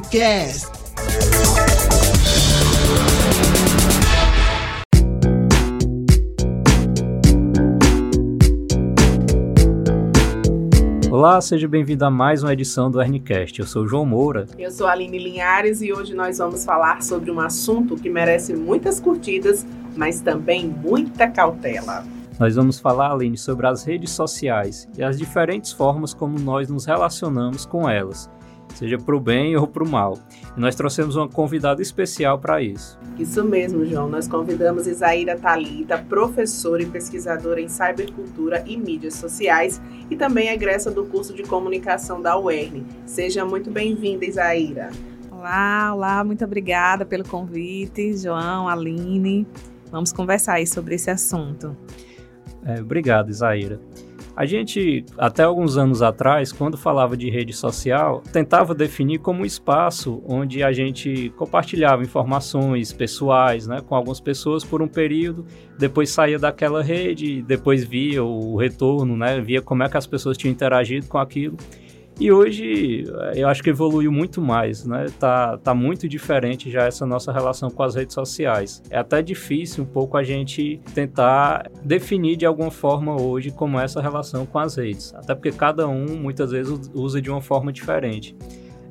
RNcast. Olá, seja bem-vindo a mais uma edição do RNcast. Eu sou o João Moura. Eu sou a Aline Linhares e hoje nós vamos falar sobre um assunto que merece muitas curtidas, mas também muita cautela. Nós vamos falar, Aline, sobre as redes sociais e as diferentes formas como nós nos relacionamos com elas seja para o bem ou para o mal. E nós trouxemos uma convidada especial para isso. Isso mesmo, João. Nós convidamos Isaíra Talita, professora e pesquisadora em cybercultura e mídias sociais e também egressa do curso de comunicação da UERN. Seja muito bem-vinda, Isaíra. Olá, olá, muito obrigada pelo convite, João, Aline. Vamos conversar aí sobre esse assunto. É, obrigado, Isaíra. A gente, até alguns anos atrás, quando falava de rede social, tentava definir como um espaço onde a gente compartilhava informações pessoais né, com algumas pessoas por um período, depois saía daquela rede, depois via o retorno, né, via como é que as pessoas tinham interagido com aquilo. E hoje eu acho que evoluiu muito mais, né? Tá, tá muito diferente já essa nossa relação com as redes sociais. É até difícil um pouco a gente tentar definir de alguma forma hoje como é essa relação com as redes. Até porque cada um muitas vezes usa de uma forma diferente.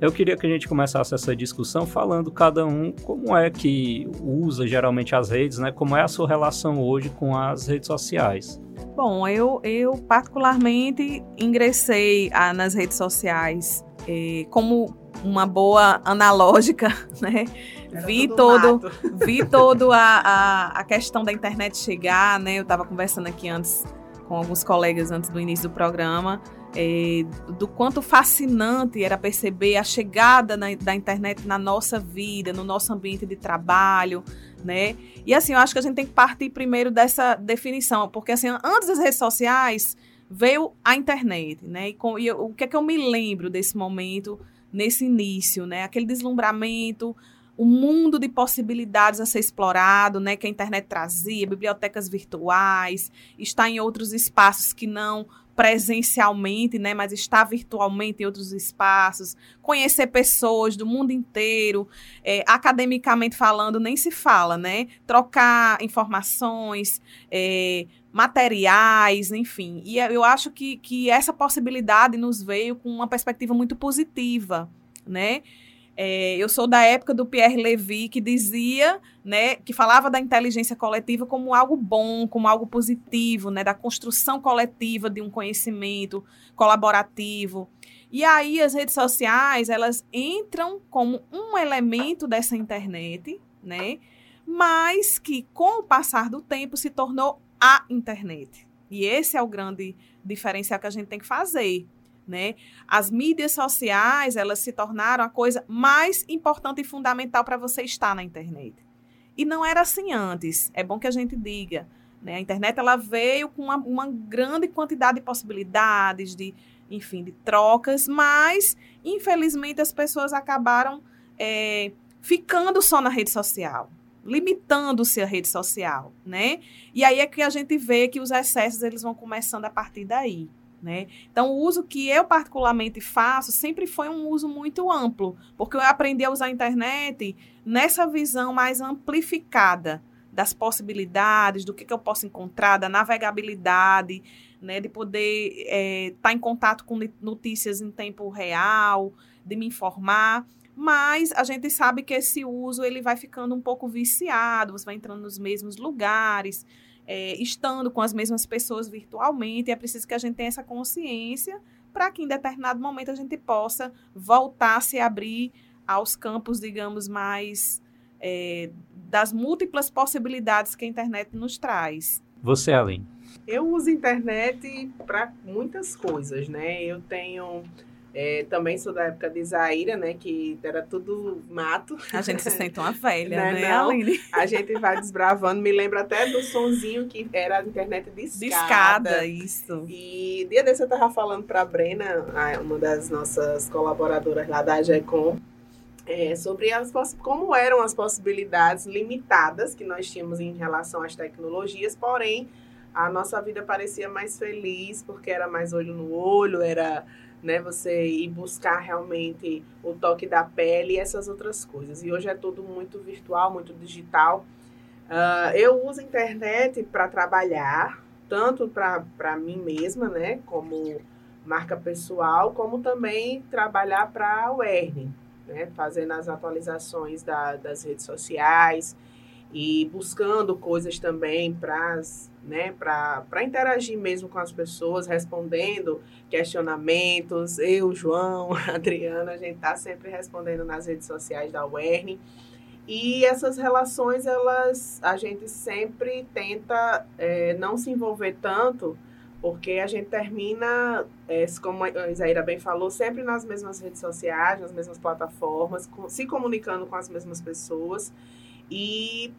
Eu queria que a gente começasse essa discussão falando cada um como é que usa geralmente as redes, né? Como é a sua relação hoje com as redes sociais. Bom, eu, eu particularmente ingressei ah, nas redes sociais eh, como uma boa analógica, né? Era vi todo, mato. vi todo a, a, a questão da internet chegar, né? Eu estava conversando aqui antes com alguns colegas antes do início do programa, eh, do quanto fascinante era perceber a chegada na- da internet na nossa vida, no nosso ambiente de trabalho, né? E assim, eu acho que a gente tem que partir primeiro dessa definição, porque assim, antes das redes sociais veio a internet, né? E, com- e eu- o que é que eu me lembro desse momento, nesse início, né? Aquele deslumbramento, o mundo de possibilidades a ser explorado, né? Que a internet trazia, bibliotecas virtuais, está em outros espaços que não presencialmente, né, mas está virtualmente em outros espaços, conhecer pessoas do mundo inteiro, é, academicamente falando, nem se fala, né? Trocar informações, é, materiais, enfim. E eu acho que, que essa possibilidade nos veio com uma perspectiva muito positiva, né? É, eu sou da época do Pierre Levy, que dizia, né, que falava da inteligência coletiva como algo bom, como algo positivo, né, da construção coletiva de um conhecimento colaborativo. E aí as redes sociais, elas entram como um elemento dessa internet, né, mas que com o passar do tempo se tornou a internet. E esse é o grande diferencial que a gente tem que fazer, né? As mídias sociais, elas se tornaram a coisa mais importante e fundamental para você estar na internet. E não era assim antes. É bom que a gente diga. Né? A internet ela veio com uma, uma grande quantidade de possibilidades, de, enfim, de trocas, mas infelizmente as pessoas acabaram é, ficando só na rede social, limitando-se à rede social, né? E aí é que a gente vê que os excessos eles vão começando a partir daí. Né? Então, o uso que eu particularmente faço sempre foi um uso muito amplo, porque eu aprendi a usar a internet nessa visão mais amplificada das possibilidades, do que, que eu posso encontrar, da navegabilidade, né, de poder estar em contato com notícias em tempo real, de me informar. Mas a gente sabe que esse uso ele vai ficando um pouco viciado, você vai entrando nos mesmos lugares, é, estando com as mesmas pessoas virtualmente, é preciso que a gente tenha essa consciência para que em determinado momento a gente possa voltar a se abrir aos campos, digamos, mais é, das múltiplas possibilidades que a internet nos traz. Você, Aline. Eu uso internet para muitas coisas, né? Eu tenho. É, também sou da época de Isaíra, né? Que era tudo mato. A gente se sente uma velha, Não é né, não? Aline? A gente vai desbravando. Me lembra até do sonzinho que era a internet. De escada, isso. E dia desse eu tava falando para a Brena, uma das nossas colaboradoras lá da AGECOM, é, sobre as, como eram as possibilidades limitadas que nós tínhamos em relação às tecnologias, porém a nossa vida parecia mais feliz porque era mais olho no olho, era né? Você ir buscar realmente o toque da pele e essas outras coisas. E hoje é tudo muito virtual, muito digital. Uh, eu uso a internet para trabalhar, tanto para mim mesma, né? Como marca pessoal, como também trabalhar para a UERN, né? Fazendo as atualizações da, das redes sociais e buscando coisas também para né, para interagir mesmo com as pessoas, respondendo questionamentos. Eu, João, Adriana, a gente está sempre respondendo nas redes sociais da UERN. E essas relações, elas, a gente sempre tenta é, não se envolver tanto, porque a gente termina, é, como a Isaíra bem falou, sempre nas mesmas redes sociais, nas mesmas plataformas, com, se comunicando com as mesmas pessoas. E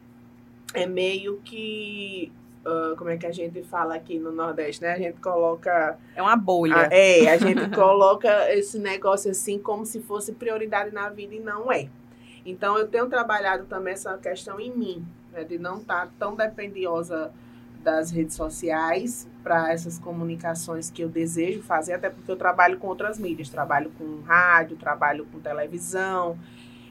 é meio que Uh, como é que a gente fala aqui no Nordeste, né? A gente coloca. É uma bolha. A, é, a gente coloca esse negócio assim como se fosse prioridade na vida e não é. Então, eu tenho trabalhado também essa questão em mim, né? De não estar tá tão dependiosa das redes sociais para essas comunicações que eu desejo fazer, até porque eu trabalho com outras mídias, trabalho com rádio, trabalho com televisão.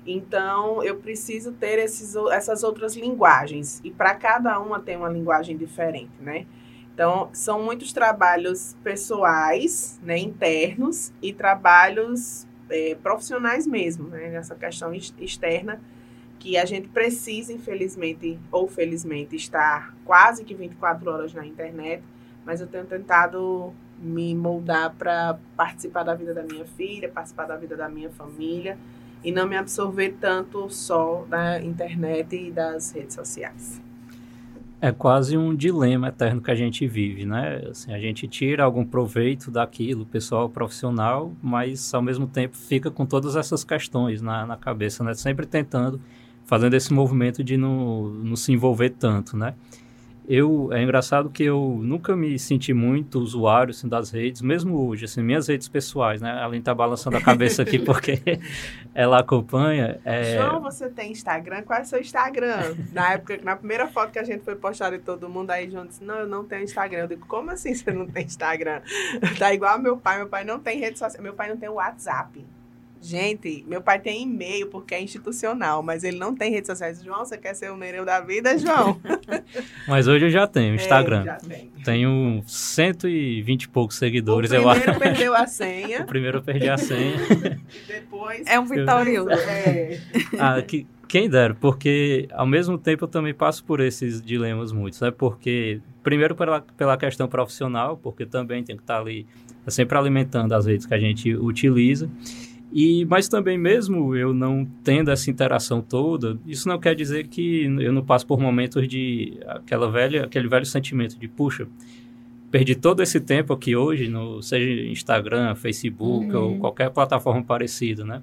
Então, eu preciso ter esses, essas outras linguagens. E para cada uma tem uma linguagem diferente, né? Então, são muitos trabalhos pessoais, né, internos, e trabalhos é, profissionais mesmo, né? Nessa questão externa, que a gente precisa, infelizmente ou felizmente, estar quase que 24 horas na internet, mas eu tenho tentado me moldar para participar da vida da minha filha, participar da vida da minha família e não me absorver tanto só da internet e das redes sociais. É quase um dilema eterno que a gente vive, né? Assim, a gente tira algum proveito daquilo, pessoal profissional, mas ao mesmo tempo fica com todas essas questões na, na cabeça, né? Sempre tentando, fazendo esse movimento de não, não se envolver tanto, né? Eu é engraçado que eu nunca me senti muito usuário assim, das redes, mesmo hoje, assim, minhas redes pessoais, né? Além tá balançando a cabeça aqui porque ela acompanha. É... João, você tem Instagram? Qual é o seu Instagram? Na época, na primeira foto que a gente foi postar de todo mundo, aí João disse: Não, eu não tenho Instagram. Eu digo: Como assim você não tem Instagram? tá igual meu pai. Meu pai não tem rede social. Meu pai não tem WhatsApp. Gente, meu pai tem e-mail porque é institucional, mas ele não tem redes sociais. João, você quer ser o Nereu da vida, João? mas hoje eu já tenho Instagram. É, já tem. Tenho 120 e poucos seguidores. O primeiro eu... perdeu a senha. o primeiro eu perdi a senha. Depois... É um vitorioso. É. ah, que, quem dera, porque ao mesmo tempo eu também passo por esses dilemas muitos, né? Porque, primeiro pela, pela questão profissional, porque também tem que estar ali sempre alimentando as redes que a gente utiliza. E, mas também mesmo eu não tendo essa interação toda, isso não quer dizer que eu não passo por momentos de aquela velha, aquele velho sentimento de puxa, perdi todo esse tempo aqui hoje, no, seja Instagram, Facebook uhum. ou qualquer plataforma parecida, né?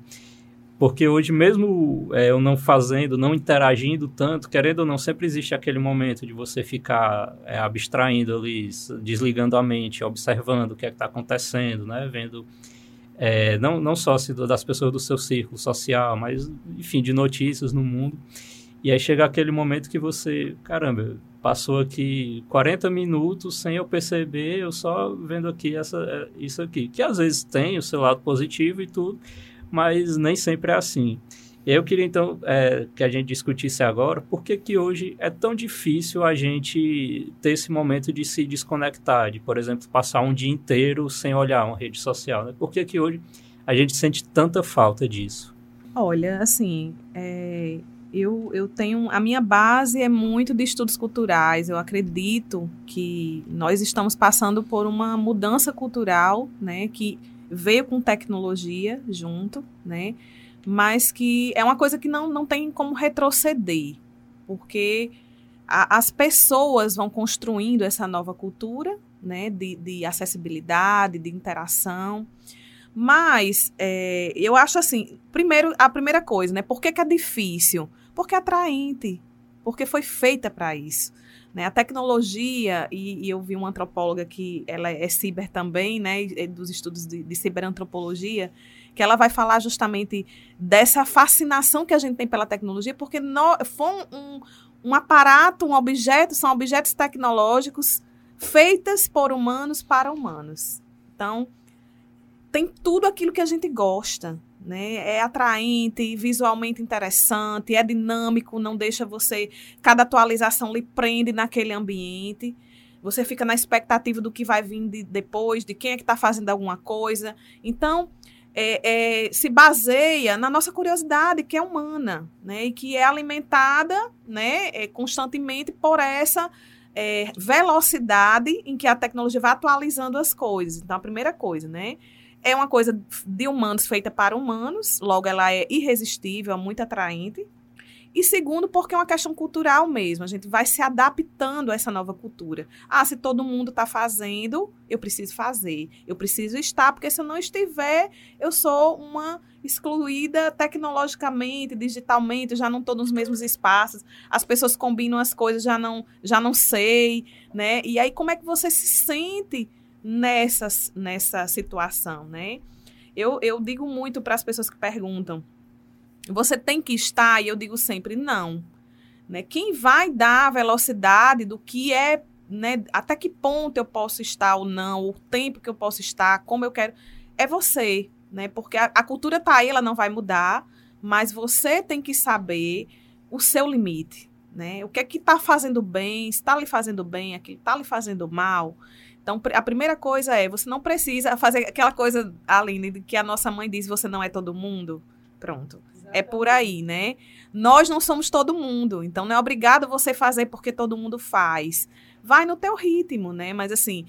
Porque hoje mesmo é, eu não fazendo, não interagindo tanto, querendo ou não, sempre existe aquele momento de você ficar é, abstraindo ali, desligando a mente, observando o que é está acontecendo, né? Vendo é, não, não só das pessoas do seu círculo social, mas, enfim, de notícias no mundo. E aí chega aquele momento que você, caramba, passou aqui 40 minutos sem eu perceber, eu só vendo aqui essa, é, isso aqui. Que às vezes tem o seu lado positivo e tudo, mas nem sempre é assim. Eu queria então é, que a gente discutisse agora por que, que hoje é tão difícil a gente ter esse momento de se desconectar, de, por exemplo, passar um dia inteiro sem olhar uma rede social. Né? Por que, que hoje a gente sente tanta falta disso? Olha, assim, é, eu, eu tenho. A minha base é muito de estudos culturais. Eu acredito que nós estamos passando por uma mudança cultural, né, que veio com tecnologia junto, né? Mas que é uma coisa que não, não tem como retroceder, porque a, as pessoas vão construindo essa nova cultura né, de, de acessibilidade, de interação. Mas é, eu acho assim, primeiro, a primeira coisa, né? Por que, que é difícil? Porque é atraente, porque foi feita para isso. Né? A tecnologia, e, e, eu vi uma antropóloga que ela é ciber também, né? Dos estudos de, de ciberantropologia, que ela vai falar justamente dessa fascinação que a gente tem pela tecnologia, porque no, foi um, um aparato, um objeto, são objetos tecnológicos feitos por humanos para humanos. Então, tem tudo aquilo que a gente gosta. Né? É atraente, visualmente interessante, é dinâmico, não deixa você. Cada atualização lhe prende naquele ambiente. Você fica na expectativa do que vai vir de, depois, de quem é que está fazendo alguma coisa. Então, é, é, se baseia na nossa curiosidade, que é humana, né? E que é alimentada né, é, constantemente por essa é, velocidade em que a tecnologia vai atualizando as coisas. Então, a primeira coisa, né? É uma coisa de humanos feita para humanos, logo ela é irresistível, muito atraente. E segundo, porque é uma questão cultural mesmo. A gente vai se adaptando a essa nova cultura. Ah, se todo mundo está fazendo, eu preciso fazer. Eu preciso estar, porque se eu não estiver, eu sou uma excluída tecnologicamente, digitalmente, já não estou nos mesmos espaços. As pessoas combinam as coisas, já não, já não sei, né? E aí como é que você se sente nessa, nessa situação, né? Eu, eu digo muito para as pessoas que perguntam, você tem que estar, e eu digo sempre, não. Né? Quem vai dar a velocidade do que é, né, até que ponto eu posso estar ou não, o tempo que eu posso estar, como eu quero, é você, né? Porque a, a cultura está aí, ela não vai mudar, mas você tem que saber o seu limite, né? O que é que está fazendo bem, está lhe fazendo bem, aquilo está lhe fazendo mal. Então, a primeira coisa é, você não precisa fazer aquela coisa, Aline, que a nossa mãe diz, você não é todo mundo. Pronto. É por aí, né? Nós não somos todo mundo, então não é obrigado você fazer porque todo mundo faz. Vai no teu ritmo, né? Mas assim,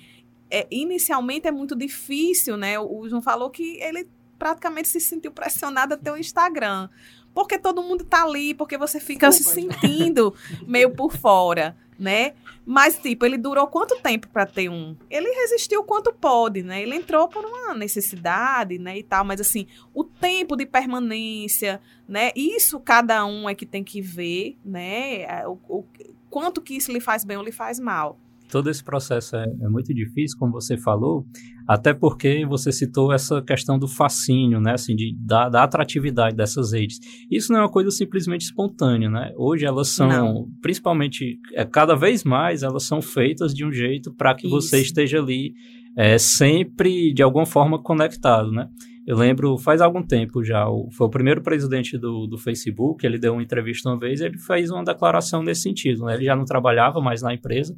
é, inicialmente é muito difícil, né? O João falou que ele praticamente se sentiu pressionado a ter um Instagram. Porque todo mundo tá ali, porque você fica Desculpa, se sentindo meio por fora né? Mas, tipo, ele durou quanto tempo para ter um? Ele resistiu quanto pode, né? Ele entrou por uma necessidade, né? E tal, mas assim, o tempo de permanência, né? Isso cada um é que tem que ver, né? O, o quanto que isso lhe faz bem ou lhe faz mal todo esse processo é, é, muito difícil, como você falou, até porque você citou essa questão do fascínio, né, assim, de, da, da atratividade dessas redes. Isso não é uma coisa simplesmente espontânea, né? Hoje elas são, não. principalmente, é, cada vez mais elas são feitas de um jeito para que Isso. você esteja ali é, sempre, de alguma forma, conectado, né? Eu lembro, faz algum tempo já, o, foi o primeiro presidente do, do Facebook, ele deu uma entrevista uma vez e ele fez uma declaração nesse sentido, né? Ele já não trabalhava mais na empresa,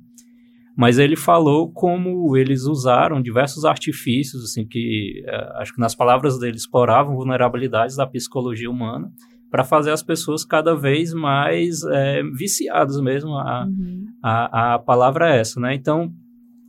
mas ele falou como eles usaram diversos artifícios, assim, que é, acho que nas palavras dele exploravam vulnerabilidades da psicologia humana para fazer as pessoas cada vez mais é, viciadas mesmo. A, uhum. a, a palavra é essa, né? Então,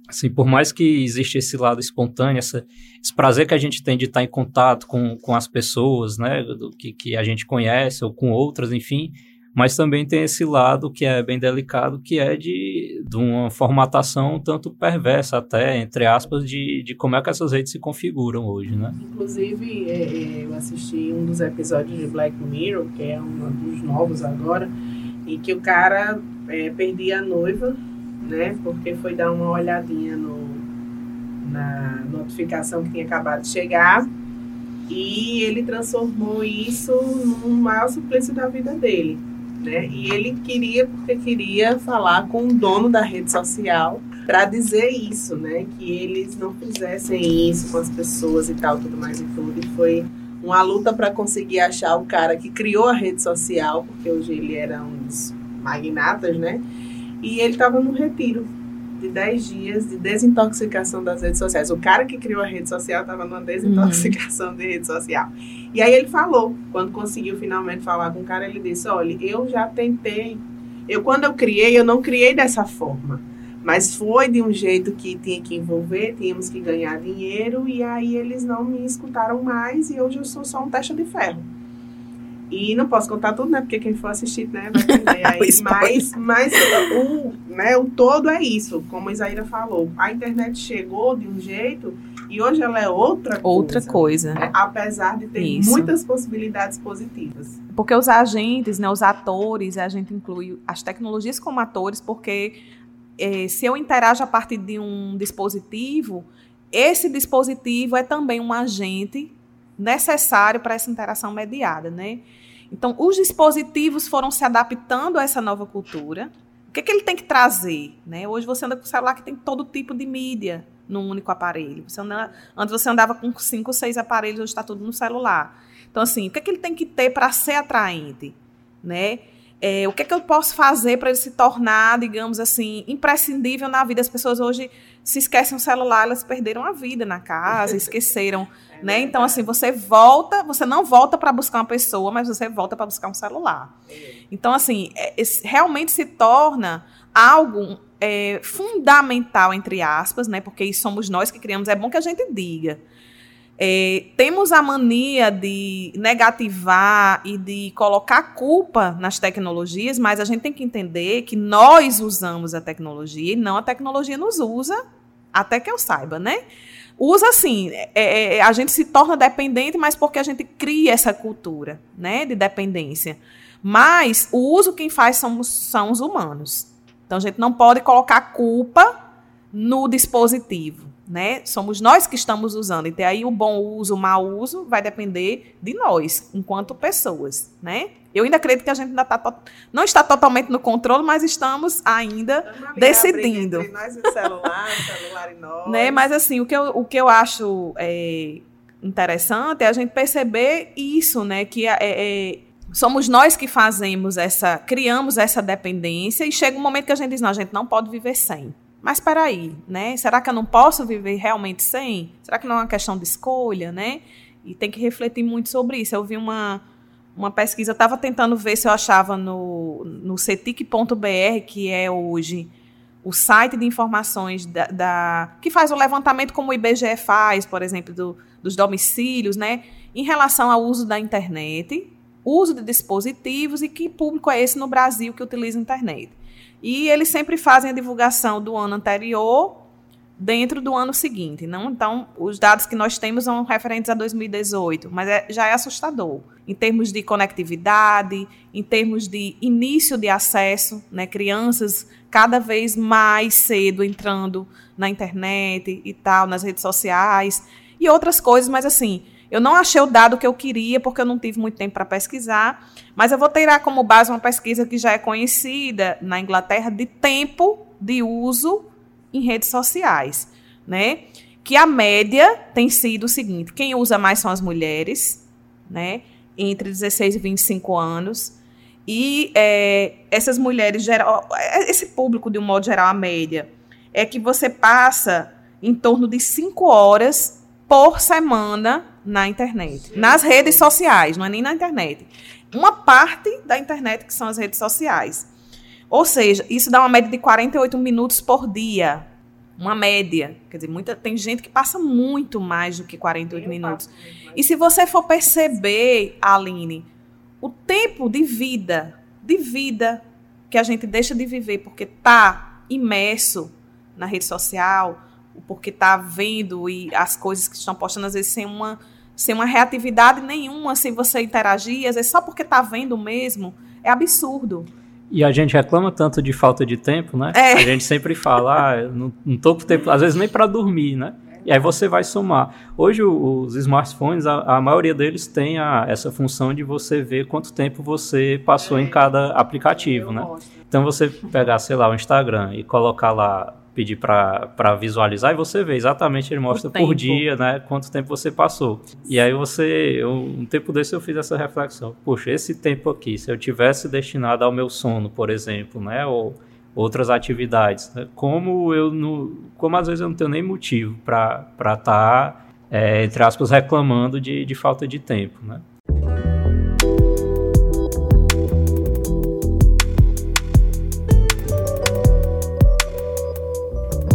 assim, por mais que exista esse lado espontâneo, essa, esse prazer que a gente tem de estar em contato com, com as pessoas, né, do, que, que a gente conhece ou com outras, enfim, mas também tem esse lado que é bem delicado, que é de, de uma formatação tanto perversa até, entre aspas, de, de como é que essas redes se configuram hoje, né? Inclusive, é, é, eu assisti um dos episódios de Black Mirror, que é um dos novos agora, e que o cara é, perdia a noiva, né, porque foi dar uma olhadinha no, na notificação que tinha acabado de chegar, e ele transformou isso no maior suplício da vida dele né? E ele queria, porque queria falar com o dono da rede social para dizer isso, né? Que eles não fizessem isso com as pessoas e tal, tudo mais e tudo. E foi uma luta para conseguir achar o cara que criou a rede social, porque hoje ele era um dos magnatas, né? E ele estava no retiro de 10 dias de desintoxicação das redes sociais. O cara que criou a rede social estava numa desintoxicação uhum. de rede social. E aí ele falou, quando conseguiu finalmente falar com o cara, ele disse: Olha, eu já tentei. Eu, quando eu criei, eu não criei dessa forma. Mas foi de um jeito que tinha que envolver, tínhamos que ganhar dinheiro, e aí eles não me escutaram mais, e hoje eu sou só um teste de ferro. E não posso contar tudo, né? Porque quem for assistir, né, vai entender aí. mas mas o, né, o todo é isso, como a Isaíra falou. A internet chegou de um jeito e hoje ela é outra coisa. Outra coisa. Né? Apesar de ter isso. muitas possibilidades positivas. Porque os agentes, né, os atores, a gente inclui as tecnologias como atores, porque eh, se eu interajo a partir de um dispositivo, esse dispositivo é também um agente necessário para essa interação mediada, né? Então, os dispositivos foram se adaptando a essa nova cultura. O que, é que ele tem que trazer? Né? Hoje você anda com o celular que tem todo tipo de mídia. num único aparelho. Você anda, antes você andava com cinco, seis aparelhos, hoje está tudo no celular. Então, assim, o que, é que ele tem que ter para ser atraente? Né? É, o que é que eu posso fazer para ele se tornar, digamos assim, imprescindível na vida? As pessoas hoje se esquecem o celular, elas perderam a vida na casa, esqueceram, né? Então assim, você volta, você não volta para buscar uma pessoa, mas você volta para buscar um celular. Então assim, é, realmente se torna algo é, fundamental entre aspas, né? Porque somos nós que criamos. É bom que a gente diga. É, temos a mania de negativar e de colocar culpa nas tecnologias, mas a gente tem que entender que nós usamos a tecnologia e não a tecnologia nos usa, até que eu saiba, né? Usa assim, é, é, é a gente se torna dependente, mas porque a gente cria essa cultura, né, de dependência. Mas o uso quem faz somos, são os humanos. Então a gente não pode colocar culpa no dispositivo né? Somos nós que estamos usando. Então aí o bom uso, o mau uso vai depender de nós, enquanto pessoas, né? Eu ainda acredito que a gente ainda tá não está totalmente no controle, mas estamos ainda decidindo. Entre nós e o celular, o celular e nós. Né? Mas assim, o que eu, o que eu acho é, interessante é a gente perceber isso, né? Que é, é, somos nós que fazemos essa, criamos essa dependência e chega um momento que a gente diz, não, a gente não pode viver sem. Mas espera aí, né? Será que eu não posso viver realmente sem? Será que não é uma questão de escolha, né? E tem que refletir muito sobre isso. Eu vi uma, uma pesquisa, eu estava tentando ver se eu achava no, no cetic.br, que é hoje o site de informações da, da, que faz o levantamento como o IBGE faz, por exemplo, do, dos domicílios, né? Em relação ao uso da internet, uso de dispositivos e que público é esse no Brasil que utiliza a internet. E eles sempre fazem a divulgação do ano anterior dentro do ano seguinte. Não? Então, os dados que nós temos são referentes a 2018, mas é, já é assustador. Em termos de conectividade, em termos de início de acesso, né? crianças cada vez mais cedo entrando na internet e tal, nas redes sociais e outras coisas, mas assim, eu não achei o dado que eu queria, porque eu não tive muito tempo para pesquisar, mas eu vou tirar como base uma pesquisa que já é conhecida na Inglaterra de tempo de uso em redes sociais, né? Que a média tem sido o seguinte: quem usa mais são as mulheres, né? Entre 16 e 25 anos. E é, essas mulheres, geral, esse público, de um modo geral, a média, é que você passa em torno de 5 horas por semana na internet. Nas redes sociais, não é nem na internet. Uma parte da internet que são as redes sociais. Ou seja, isso dá uma média de 48 minutos por dia. Uma média. Quer dizer, muita, tem gente que passa muito mais do que 48 Eu minutos. E se você for perceber, Aline, o tempo de vida, de vida que a gente deixa de viver porque está imerso na rede social, porque está vendo e as coisas que estão postando às vezes sem uma sem uma reatividade nenhuma, sem você interagir, às vezes só porque está vendo mesmo, é absurdo. E a gente reclama tanto de falta de tempo, né? É. A gente sempre fala, ah, não, não tô com tempo, às vezes nem para dormir, né? E aí você vai somar. Hoje os smartphones, a, a maioria deles tem a, essa função de você ver quanto tempo você passou é. em cada aplicativo, né? Então você pegar, sei lá, o Instagram e colocar lá pedir para visualizar e você vê exatamente, ele mostra por dia, né, quanto tempo você passou. E aí você, eu, um tempo desse eu fiz essa reflexão, poxa, esse tempo aqui, se eu tivesse destinado ao meu sono, por exemplo, né, ou outras atividades, né, como eu não, como às vezes eu não tenho nem motivo para estar, tá, é, entre aspas, reclamando de, de falta de tempo, né.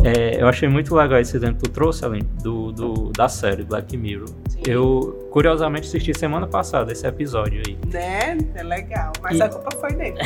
É, eu achei muito legal esse exemplo que tu trouxe, além do, do, da série Black Mirror. Sim. Eu, curiosamente, assisti semana passada esse episódio aí. Né? É legal. Mas e... a culpa foi dele.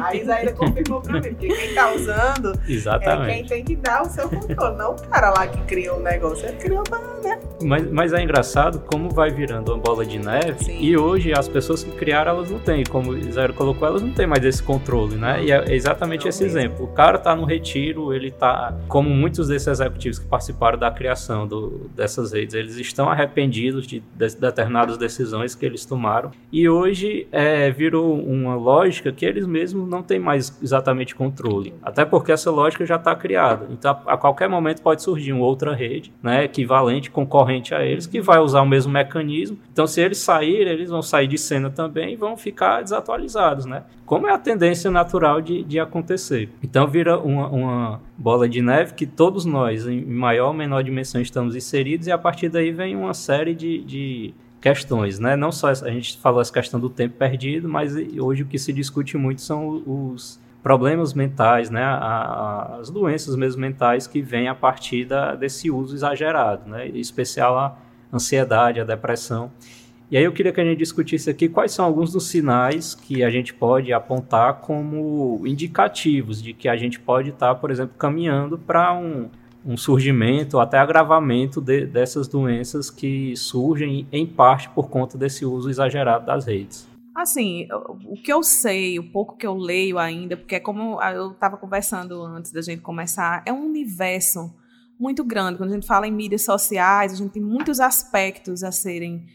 a Isaíra confirmou pra mim. Porque quem tá usando Exatamente. é quem tem que dar o seu controle. Não o cara lá que criou o negócio. Ele criou pra, né? Mas, mas é engraçado como vai virando uma bola de neve. Sim. E hoje as pessoas que criaram, elas não têm. Como o Isaíra colocou, elas não têm mais esse controle, né? E é exatamente não esse mesmo. exemplo. O cara tá no retiro, ele tá como muitos desses executivos que participaram da criação do, dessas redes, eles estão arrependidos de de, de determinadas decisões que eles tomaram. E hoje é, virou uma lógica que eles mesmos não têm mais exatamente controle. Até porque essa lógica já está criada. Então, a, a, qualquer momento pode surgir uma outra rede, né, equivalente, concorrente a eles, que vai usar o mesmo mecanismo. Então, se eles saírem, eles vão sair de cena também e vão ficar desatualizados, né? Como é a tendência natural de, de acontecer. Então, vira uma, uma bola de neve que todos nós, em maior ou menor dimensão, estamos inseridos e a partir daí vem uma série de, de questões, né? Não só a gente falou essa questão do tempo perdido, mas hoje o que se discute muito são os problemas mentais, né? as doenças mesmo mentais que vêm a partir da, desse uso exagerado, né? Em especial a ansiedade, a depressão. E aí eu queria que a gente discutisse aqui quais são alguns dos sinais que a gente pode apontar como indicativos de que a gente pode estar, por exemplo, caminhando para um, um surgimento, até agravamento de, dessas doenças que surgem em parte por conta desse uso exagerado das redes. Assim, o que eu sei, o pouco que eu leio ainda, porque é como eu estava conversando antes da gente começar, é um universo muito grande. Quando a gente fala em mídias sociais, a gente tem muitos aspectos a serem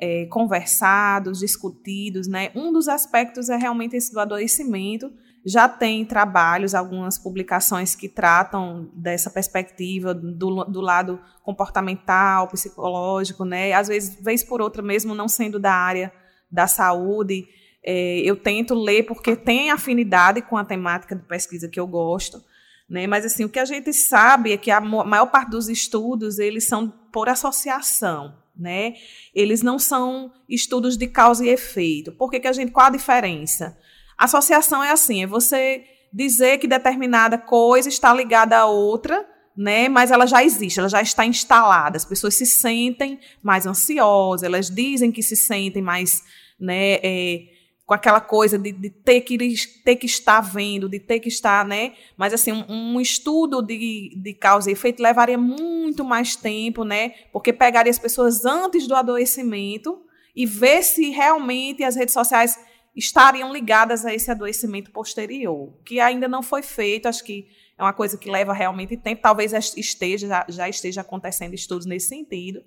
é, conversados, discutidos, né? Um dos aspectos é realmente esse do adoecimento, já tem trabalhos, algumas publicações que tratam dessa perspectiva do, do lado comportamental, psicológico, né? Às vezes, vez por outra, mesmo não sendo da área da saúde, é, eu tento ler porque tem afinidade com a temática de pesquisa que eu gosto, né? Mas assim, o que a gente sabe é que a maior parte dos estudos eles são por associação, né? Eles não são estudos de causa e efeito. Por que, que a gente qual a diferença? Associação é assim, é você dizer que determinada coisa está ligada a outra, né? Mas ela já existe, ela já está instalada. As pessoas se sentem mais ansiosas, elas dizem que se sentem mais, né? É, com aquela coisa de, de, ter, que, ter que estar vendo, de ter que estar, né? Mas assim, um, um, estudo de, de causa e efeito levaria muito mais tempo, né? Porque pegaria as pessoas antes do adoecimento e ver se realmente as redes sociais estariam ligadas a esse adoecimento posterior, que ainda não foi feito, acho que é uma coisa que leva realmente tempo, talvez esteja, já esteja acontecendo estudos nesse sentido.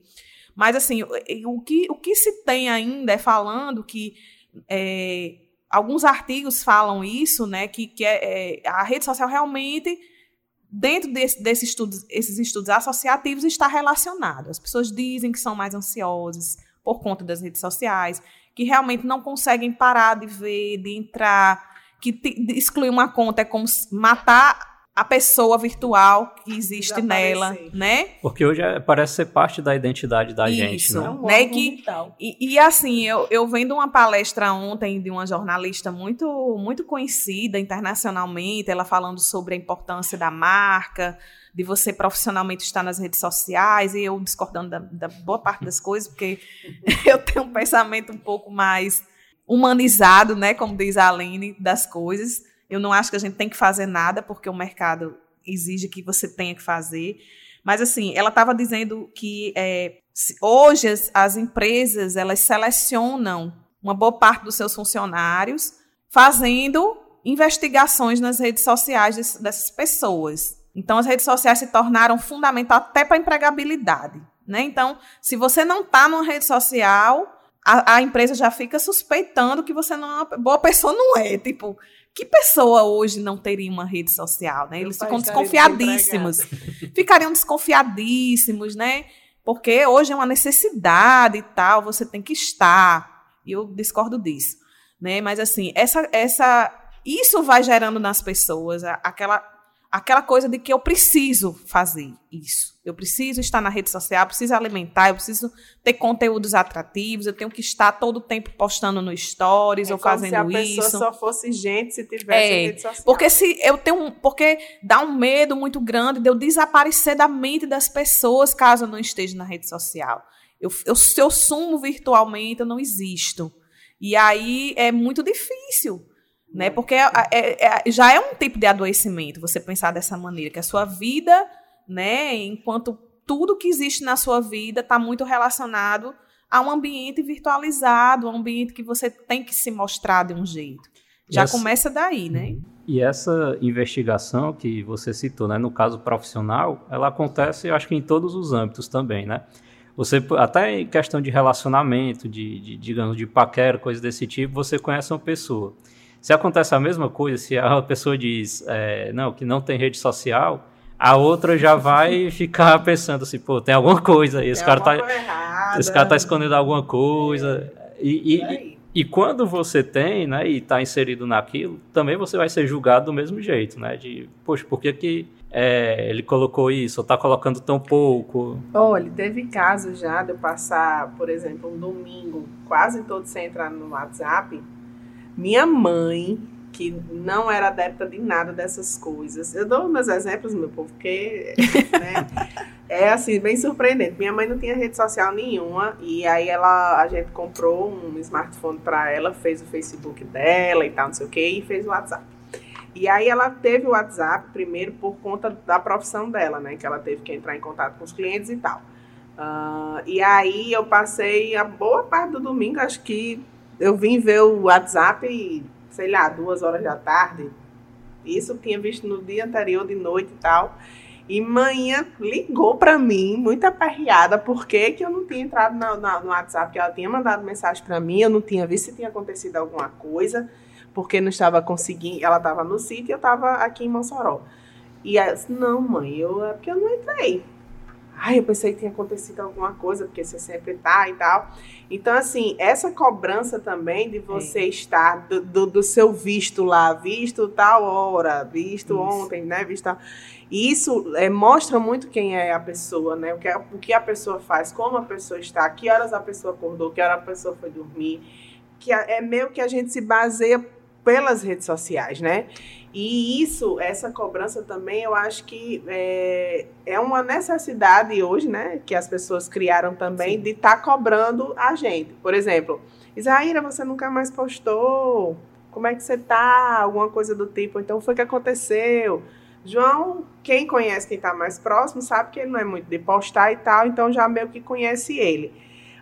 Mas, assim, o que, o que se tem ainda é falando que é, alguns artigos falam isso, né, que, que é, é, a rede social realmente, dentro desse, desse estudos, esses estudos associativos, está relacionado. As pessoas dizem que são mais ansiosas por conta das redes sociais, que realmente não conseguem parar de ver, de entrar, que te, de excluir uma conta é como matar a pessoa virtual que existe nela, né? Porque hoje é, parece ser parte da identidade da Isso, gente, né? É né? Que, e, e, assim, eu, eu vendo uma palestra ontem de uma jornalista muito, muito conhecida internacionalmente, ela falando sobre a importância da marca, de você profissionalmente estar nas redes sociais, e eu discordando da, da boa parte das coisas, porque eu tenho um pensamento um pouco mais humanizado, né, como diz a Aline, das coisas. Eu não acho que a gente tem que fazer nada, porque o mercado exige que você tenha que fazer. Mas, assim, ela estava dizendo que é, hoje as, as empresas, elas selecionam uma boa parte dos seus funcionários fazendo investigações nas redes sociais dessas pessoas. Então, as redes sociais se tornaram fundamental até para a empregabilidade. Né? Então, se você não está numa rede social, a, a, empresa já fica suspeitando que você não é uma boa pessoa, não é. Tipo, que pessoa hoje não teria uma rede social? Né? Eles ficam desconfiadíssimos. Ficariam desconfiadíssimos, né? Porque hoje é uma necessidade e tal, você tem que estar. E eu discordo disso. Né? Mas assim, essa, essa, isso vai gerando nas pessoas aquela aquela coisa de que eu preciso fazer isso. Eu preciso estar na rede social, eu preciso alimentar, eu preciso ter conteúdos atrativos, eu tenho que estar todo o tempo postando no stories é ou fazendo isso. Se a pessoa só fosse gente se tivesse é, rede social. Porque se eu tenho, porque dá um medo muito grande de eu desaparecer da mente das pessoas caso eu não esteja na rede social. Eu, eu, se eu sumo virtualmente, eu não existo. E aí é muito difícil né? Porque é, é, é, já é um tipo de adoecimento você pensar dessa maneira, que a sua vida, né, enquanto tudo que existe na sua vida está muito relacionado a um ambiente virtualizado, um ambiente que você tem que se mostrar de um jeito. Já essa, começa daí, né? E essa investigação que você citou, né, no caso profissional, ela acontece, eu acho que em todos os âmbitos também, né? Você, até em questão de relacionamento, de, de digamos, de paquera, coisa desse tipo, você conhece uma pessoa. Se acontece a mesma coisa, se a pessoa diz, é, não, que não tem rede social, a outra já vai ficar pensando assim, pô, tem alguma coisa aí, esse cara tá, esse cara tá escondendo alguma coisa. E, e, e, quando você tem, né, e tá inserido naquilo, também você vai ser julgado do mesmo jeito, né, de, poxa, por que que é, ele colocou isso, ou tá colocando tão pouco? Olha, teve casos já de eu passar, por exemplo, um domingo, quase todo sem entrar no WhatsApp, minha mãe que não era adepta de nada dessas coisas. Eu dou meus exemplos, meu povo, porque né, é assim, bem surpreendente. Minha mãe não tinha rede social nenhuma e aí ela, a gente comprou um smartphone para ela, fez o Facebook dela e tal, não sei o que, e fez o WhatsApp. E aí ela teve o WhatsApp primeiro por conta da profissão dela, né? Que ela teve que entrar em contato com os clientes e tal. Uh, e aí eu passei a boa parte do domingo, acho que eu vim ver o WhatsApp e sei lá, duas horas da tarde. Isso eu tinha visto no dia anterior, de noite e tal. E manhã ligou para mim, muito aperreada, porque que eu não tinha entrado no, no WhatsApp, que ela tinha mandado mensagem para mim, eu não tinha visto se tinha acontecido alguma coisa, porque não estava conseguindo, ela estava no sítio e eu estava aqui em Mossoró. E ela disse, não, mãe, eu, é porque eu não entrei. Ai, eu pensei que tinha acontecido alguma coisa, porque você sempre tá e tal. Então, assim, essa cobrança também de você é. estar do, do, do, seu visto lá, visto tal hora, visto Isso. ontem, né? Visto tal. Isso é, mostra muito quem é a pessoa, né? O que, o que a pessoa faz, como a pessoa está, que horas a pessoa acordou, que hora a pessoa foi dormir. Que é meio que a gente se baseia pelas redes sociais, né? E isso, essa cobrança também, eu acho que é, é uma necessidade hoje, né? Que as pessoas criaram também Sim. de estar tá cobrando a gente. Por exemplo, Isaíra, você nunca mais postou. Como é que você tá? Alguma coisa do tipo. Então, foi que aconteceu. João, quem conhece quem está mais próximo, sabe que ele não é muito de postar e tal, então já meio que conhece ele.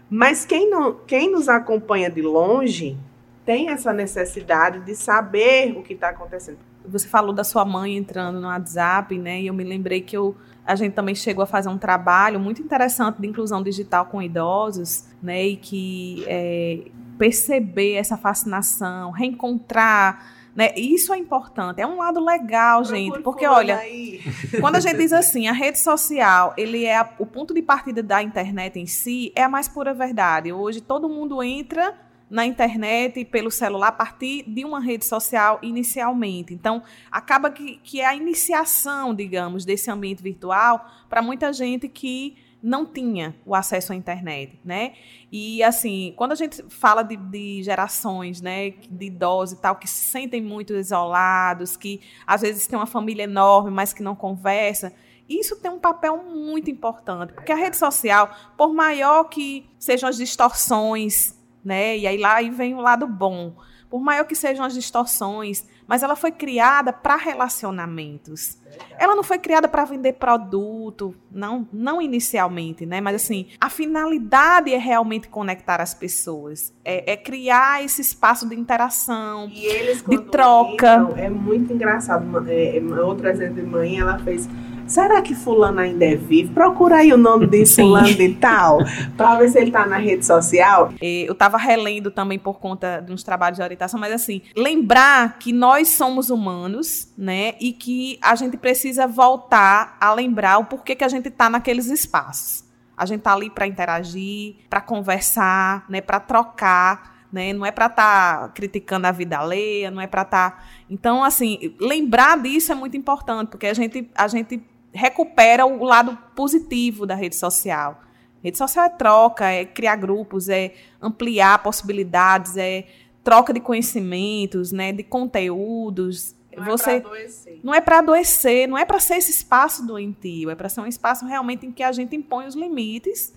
Mas quem, não, quem nos acompanha de longe tem essa necessidade de saber o que está acontecendo. Você falou da sua mãe entrando no WhatsApp, né? E eu me lembrei que eu, a gente também chegou a fazer um trabalho muito interessante de inclusão digital com idosos, né? E que é, perceber essa fascinação, reencontrar né? Isso é importante, é um lado legal, gente, porque olha, quando a gente diz assim, a rede social, ele é a, o ponto de partida da internet em si, é a mais pura verdade. Hoje todo mundo entra na internet e pelo celular a partir de uma rede social inicialmente. Então, acaba que, que é a iniciação, digamos, desse ambiente virtual para muita gente que não tinha o acesso à internet, né? E assim, quando a gente fala de, de, gerações, né, de idosos e tal, que se sentem muito isolados, que às vezes tem uma família enorme, mas que não conversa, isso tem um papel muito importante, porque a rede social, por maior que sejam as distorções né? E aí lá aí vem o lado bom. Por maior que sejam as distorções, mas ela foi criada para relacionamentos. Ela não foi criada para vender produto, não, não inicialmente, né? Mas assim, a finalidade é realmente conectar as pessoas, é, é criar esse espaço de interação, eles, de troca. É muito engraçado. É, é, outro exemplo de mãe, ela fez será que fulano ainda é vivo? Procura aí o nome de fulano de tal, para ver se ele está na rede social. Eu estava relendo também por conta de uns trabalhos de orientação, mas assim, lembrar que nós somos humanos, né, e que a gente precisa voltar a lembrar o porquê que a gente está naqueles espaços. A gente está ali para interagir, para conversar, né, para trocar, né? Não é para estar tá criticando a vida alheia, não é para estar. Tá... Então, assim, lembrar disso é muito importante, porque a gente, a gente recupera o lado positivo da rede social. Rede social é troca, é criar grupos, é ampliar possibilidades, é troca de conhecimentos, né, de conteúdos. Não Você é para adoecer. Não é para adoecer, não é para ser esse espaço doentio, é para ser um espaço realmente em que a gente impõe os limites,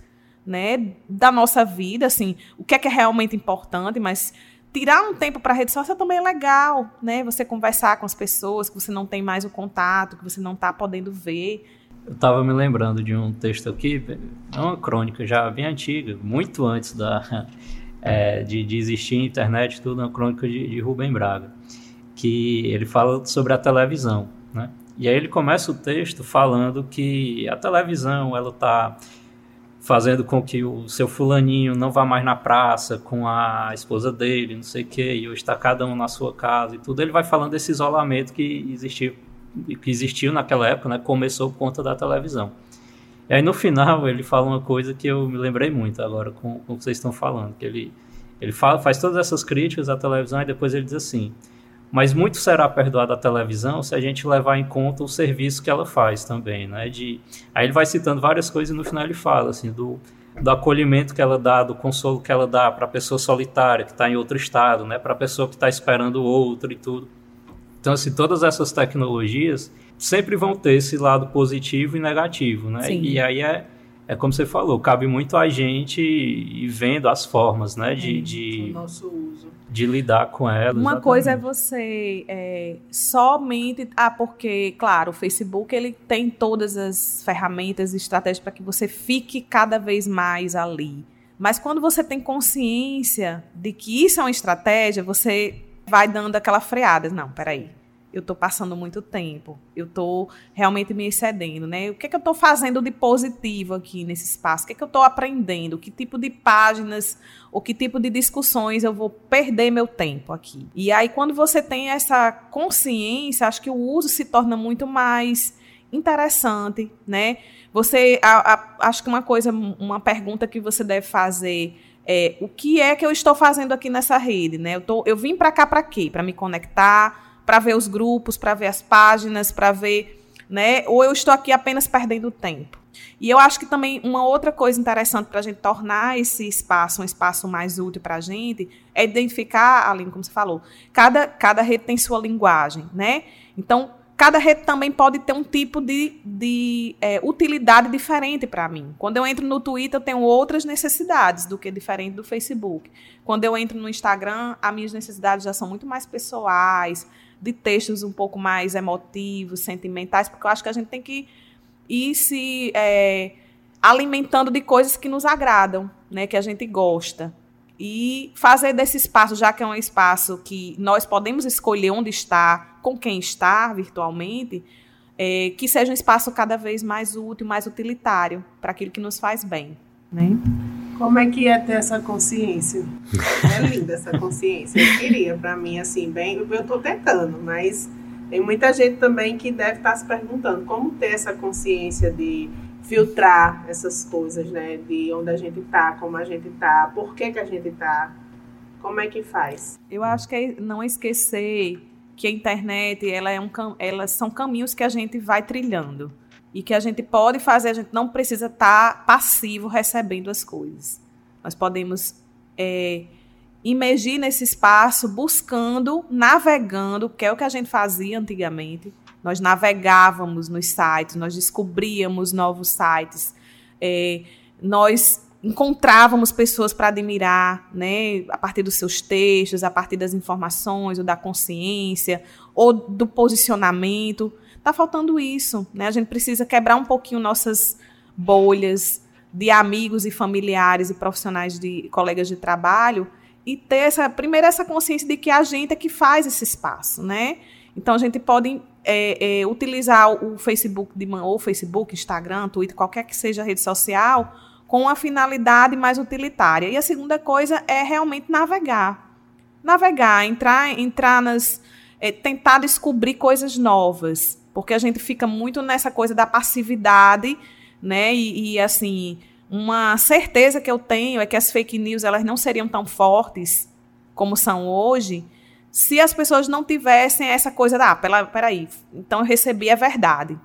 né, da nossa vida, assim, o que é que é realmente importante, mas tirar um tempo para a rede social também é legal, né? Você conversar com as pessoas que você não tem mais o contato, que você não está podendo ver. Eu estava me lembrando de um texto aqui, é uma crônica já bem antiga, muito antes da, é, de, de, existir internet, tudo, uma crônica de, de Rubem Braga, que ele fala sobre a televisão, né? E aí ele começa o texto falando que a televisão, ela está fazendo com que o seu fulaninho não vá mais na praça com a esposa dele, não sei o quê, e hoje está cada um na sua casa e tudo. Ele vai falando desse isolamento que existiu, que existiu naquela época, né? Começou por conta da televisão. E aí no final ele fala uma coisa que eu me lembrei muito agora com, com o que vocês estão falando, que ele, ele fala, faz todas essas críticas à televisão e depois ele diz assim, mas muito será perdoado à televisão se a gente levar em conta o serviço que ela faz também, né? De, aí ele vai citando várias coisas e no final ele fala assim do, do acolhimento que ela dá, do consolo que ela dá para a pessoa solitária que está em outro estado, né? Para a pessoa que está esperando o outro e tudo. Então assim, todas essas tecnologias sempre vão ter esse lado positivo e negativo, né? Sim. E aí é é como você falou, cabe muito a gente ir vendo as formas, né, de, de, nosso uso. de lidar com elas. Uma exatamente. coisa é você é, somente, ah, porque, claro, o Facebook ele tem todas as ferramentas e estratégias para que você fique cada vez mais ali. Mas quando você tem consciência de que isso é uma estratégia, você vai dando aquela freada. Não, peraí eu estou passando muito tempo, eu estou realmente me excedendo, né? O que, é que eu estou fazendo de positivo aqui nesse espaço? O que, é que eu estou aprendendo? Que tipo de páginas ou que tipo de discussões eu vou perder meu tempo aqui? E aí, quando você tem essa consciência, acho que o uso se torna muito mais interessante, né? Você, a, a, acho que uma coisa, uma pergunta que você deve fazer é o que é que eu estou fazendo aqui nessa rede, né? Eu, tô, eu vim para cá para quê? Para me conectar, para ver os grupos, para ver as páginas, para ver, né? Ou eu estou aqui apenas perdendo tempo. E eu acho que também uma outra coisa interessante para a gente tornar esse espaço um espaço mais útil para a gente é identificar, Aline, como você falou, cada, cada rede tem sua linguagem, né? Então, cada rede também pode ter um tipo de, de é, utilidade diferente para mim. Quando eu entro no Twitter, eu tenho outras necessidades do que diferente do Facebook. Quando eu entro no Instagram, as minhas necessidades já são muito mais pessoais, de textos um pouco mais emotivos, sentimentais, porque eu acho que a gente tem que ir se é, alimentando de coisas que nos agradam, né, que a gente gosta. E fazer desse espaço, já que é um espaço que nós podemos escolher onde estar, com quem estar virtualmente, é, que seja um espaço cada vez mais útil, mais utilitário para aquilo que nos faz bem. Né? Como é que é ter essa consciência? É linda essa consciência. Eu queria, para mim, assim, bem. Eu estou tentando, mas tem muita gente também que deve estar tá se perguntando como ter essa consciência de filtrar essas coisas, né? De onde a gente está, como a gente está, por que, que a gente está. Como é que faz? Eu acho que é não esquecer que a internet, ela é um, elas são caminhos que a gente vai trilhando e que a gente pode fazer, a gente não precisa estar tá passivo recebendo as coisas. Nós podemos é, imergir nesse espaço buscando, navegando, que é o que a gente fazia antigamente. Nós navegávamos nos sites, nós descobríamos novos sites, é, nós encontrávamos pessoas para admirar, né, a partir dos seus textos, a partir das informações, ou da consciência, ou do posicionamento. Está faltando isso, né? A gente precisa quebrar um pouquinho nossas bolhas de amigos e familiares e profissionais de colegas de trabalho e ter essa primeiro essa consciência de que a gente é que faz esse espaço, né? Então a gente pode é, é, utilizar o Facebook de ou Facebook, Instagram, Twitter, qualquer que seja a rede social, com uma finalidade mais utilitária. E a segunda coisa é realmente navegar, navegar, entrar, entrar nas, é, tentar descobrir coisas novas, porque a gente fica muito nessa coisa da passividade, né? E, e, assim, uma certeza que eu tenho é que as fake news elas não seriam tão fortes como são hoje se as pessoas não tivessem essa coisa da, ah, pera, peraí, então eu recebi a verdade.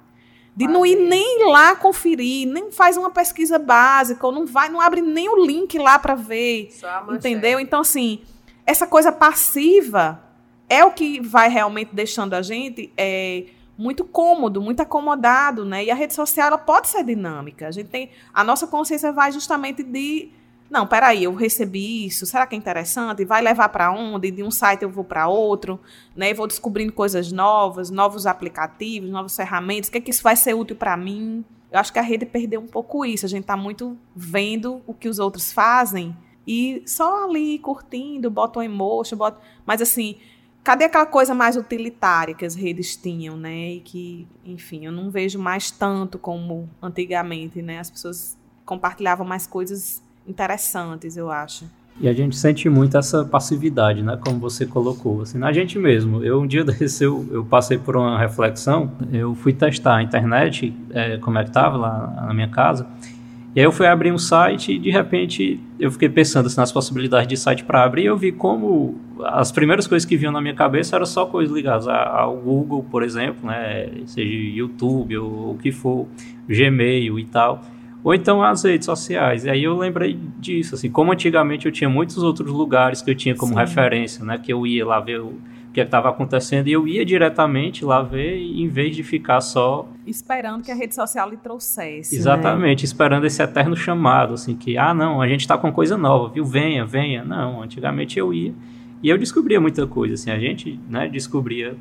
De não ir nem lá conferir, nem faz uma pesquisa básica, ou não vai, não abre nem o link lá para ver. Entendeu? Então, assim, essa coisa passiva é o que vai realmente deixando a gente é, muito cômodo, muito acomodado, né? E a rede social ela pode ser dinâmica. A gente tem a nossa consciência vai justamente de não, peraí, eu recebi isso, será que é interessante? Vai levar para onde? De um site eu vou para outro, né? Vou descobrindo coisas novas, novos aplicativos, novas ferramentas. O que é que isso vai ser útil para mim? Eu acho que a rede perdeu um pouco isso. A gente está muito vendo o que os outros fazem e só ali curtindo, bota um emoji, bota. Mas assim, cadê aquela coisa mais utilitária que as redes tinham, né? E que, enfim, eu não vejo mais tanto como antigamente, né? As pessoas compartilhavam mais coisas interessantes, eu acho. E a gente sente muito essa passividade, né? Como você colocou, assim, na gente mesmo. Eu um dia desse eu, eu passei por uma reflexão, eu fui testar a internet, é, como é que estava lá na minha casa, e aí eu fui abrir um site e de repente eu fiquei pensando assim, nas possibilidades de site para abrir e eu vi como as primeiras coisas que vinham na minha cabeça eram só coisas ligadas ao Google, por exemplo, né? Seja YouTube ou o que for, Gmail e tal ou então as redes sociais. E aí eu lembrei disso, assim, como antigamente eu tinha muitos outros lugares que eu tinha como Sim. referência, né, que eu ia lá ver o que estava acontecendo e eu ia diretamente lá ver em vez de ficar só esperando que a rede social lhe trouxesse. Né? Exatamente, né? esperando esse eterno chamado, assim, que ah, não, a gente está com coisa nova, viu? Venha, venha. Não, antigamente eu ia e eu descobria muita coisa, assim, a gente, né, descobria